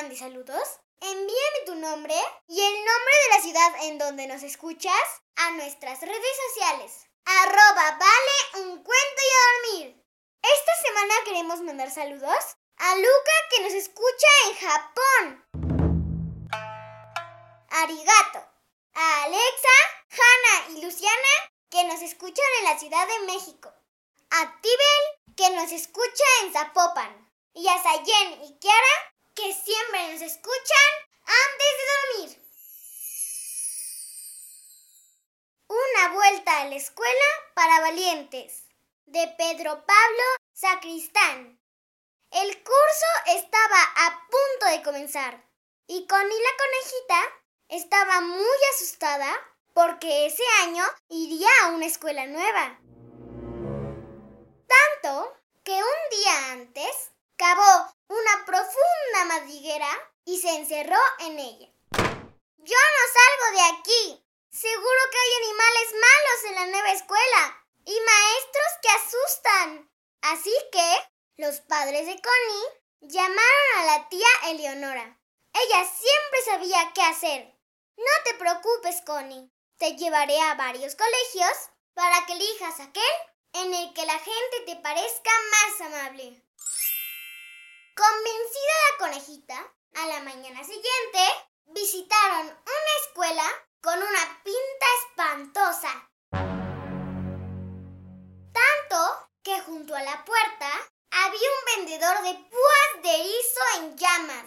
Mande saludos, envíame tu nombre y el nombre de la ciudad en donde nos escuchas a nuestras redes sociales. Arroba vale un cuento y a dormir. Esta semana queremos mandar saludos a Luca que nos escucha en Japón. Arigato. A Alexa, Hanna y Luciana que nos escuchan en la Ciudad de México. A Tibel que nos escucha en Zapopan. Y a Sayen y Kiara que siempre nos escuchan antes de dormir. Una vuelta a la escuela para valientes. De Pedro Pablo Sacristán. El curso estaba a punto de comenzar y Connie la conejita estaba muy asustada porque ese año iría a una escuela nueva. Tanto que un día antes y se encerró en ella. Yo no salgo de aquí. Seguro que hay animales malos en la nueva escuela y maestros que asustan. Así que los padres de Connie llamaron a la tía Eleonora. Ella siempre sabía qué hacer. No te preocupes, Connie. Te llevaré a varios colegios para que elijas aquel en el que la gente te parezca más amable. Convencida la conejita, a la mañana siguiente visitaron una escuela con una pinta espantosa. Tanto que junto a la puerta había un vendedor de púas de erizo en llamas,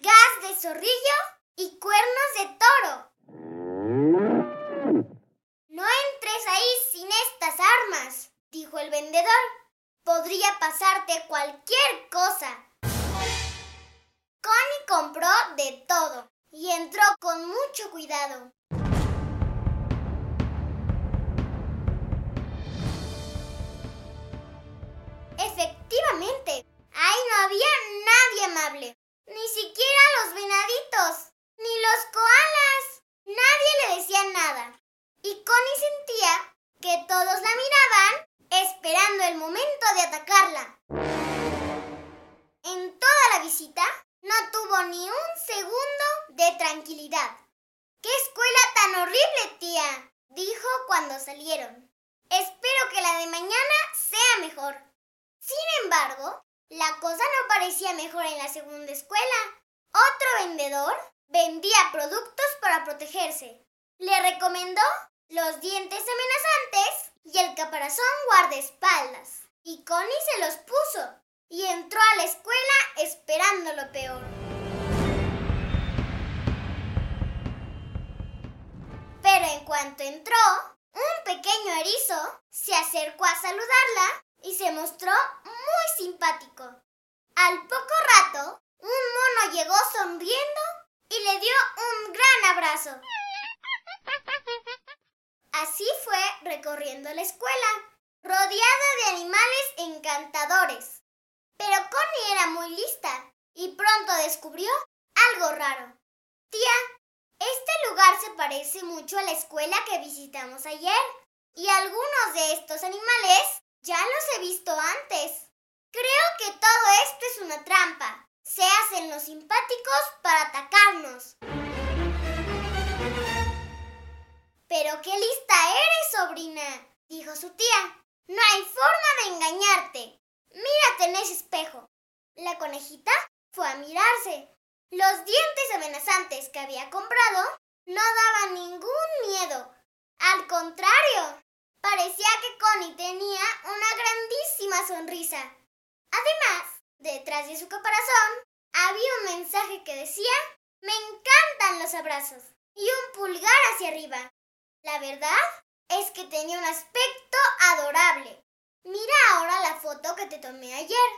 gas de zorrillo de todo y entró con mucho cuidado. Efectivamente, ahí no había nadie amable, ni siquiera los venaditos, ni los koalas. Nadie le decía nada. Y Connie sentía que todos la miraban esperando el momento de atacarla. Salieron. Espero que la de mañana sea mejor. Sin embargo, la cosa no parecía mejor en la segunda escuela. Otro vendedor vendía productos para protegerse. Le recomendó los dientes amenazantes y el caparazón guardaespaldas. Y Connie se los puso y entró a la escuela esperando lo peor. Pero en cuanto entró, un pequeño erizo se acercó a saludarla y se mostró muy simpático. Al poco rato, un mono llegó sonriendo y le dio un gran abrazo. Así fue recorriendo la escuela, rodeada de animales encantadores. Pero Connie era muy lista y pronto descubrió algo raro. Tía, este lugar se parece mucho a la escuela que visitamos ayer y algunos de estos animales ya los he visto antes. Creo que todo esto es una trampa. Se hacen los simpáticos para atacarnos. Pero qué lista eres, sobrina, dijo su tía. No hay forma de engañarte. Mírate en ese espejo. La conejita fue a mirarse. Los dientes amenazantes que había comprado no daban ningún miedo. Al contrario, parecía que Connie tenía una grandísima sonrisa. Además, detrás de su caparazón había un mensaje que decía, me encantan los abrazos y un pulgar hacia arriba. La verdad es que tenía un aspecto adorable. Mira ahora la foto que te tomé ayer.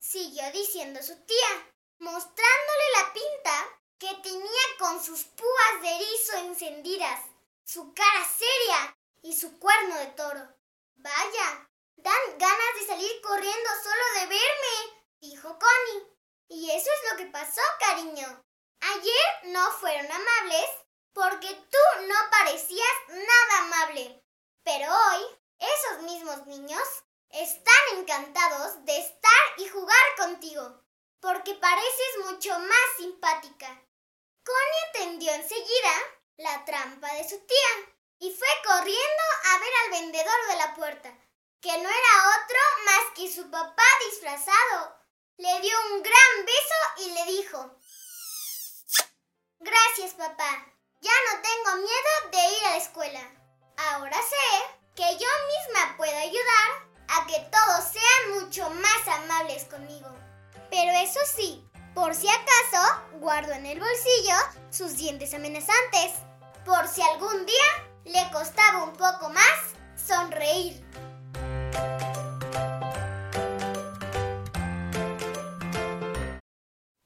siguió diciendo su tía, mostrándole la pinta que tenía con sus púas de erizo encendidas, su cara seria y su cuerno de toro. Vaya, dan ganas de salir corriendo solo de verme, dijo Connie. Y eso es lo que pasó, cariño. Ayer no fueron amables porque tú no parecías nada amable. Pero hoy, esos mismos niños están encantados de estar y jugar contigo, porque pareces mucho más simpática. Connie entendió enseguida la trampa de su tía y fue corriendo a ver al vendedor de la puerta, que no era otro más que su papá disfrazado. Le dio un gran beso y le dijo, Gracias papá, ya no tengo miedo de ir a la escuela. Ahora sé que yo misma puedo ayudar a que todos sean mucho más amables conmigo. Pero eso sí, por si acaso, guardo en el bolsillo sus dientes amenazantes, por si algún día le costaba un poco más sonreír.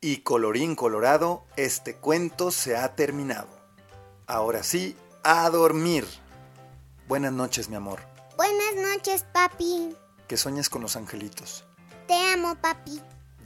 Y colorín colorado, este cuento se ha terminado. Ahora sí, a dormir. Buenas noches, mi amor. Buenas noches, papi. Que sueñes con los angelitos. Te amo, papi.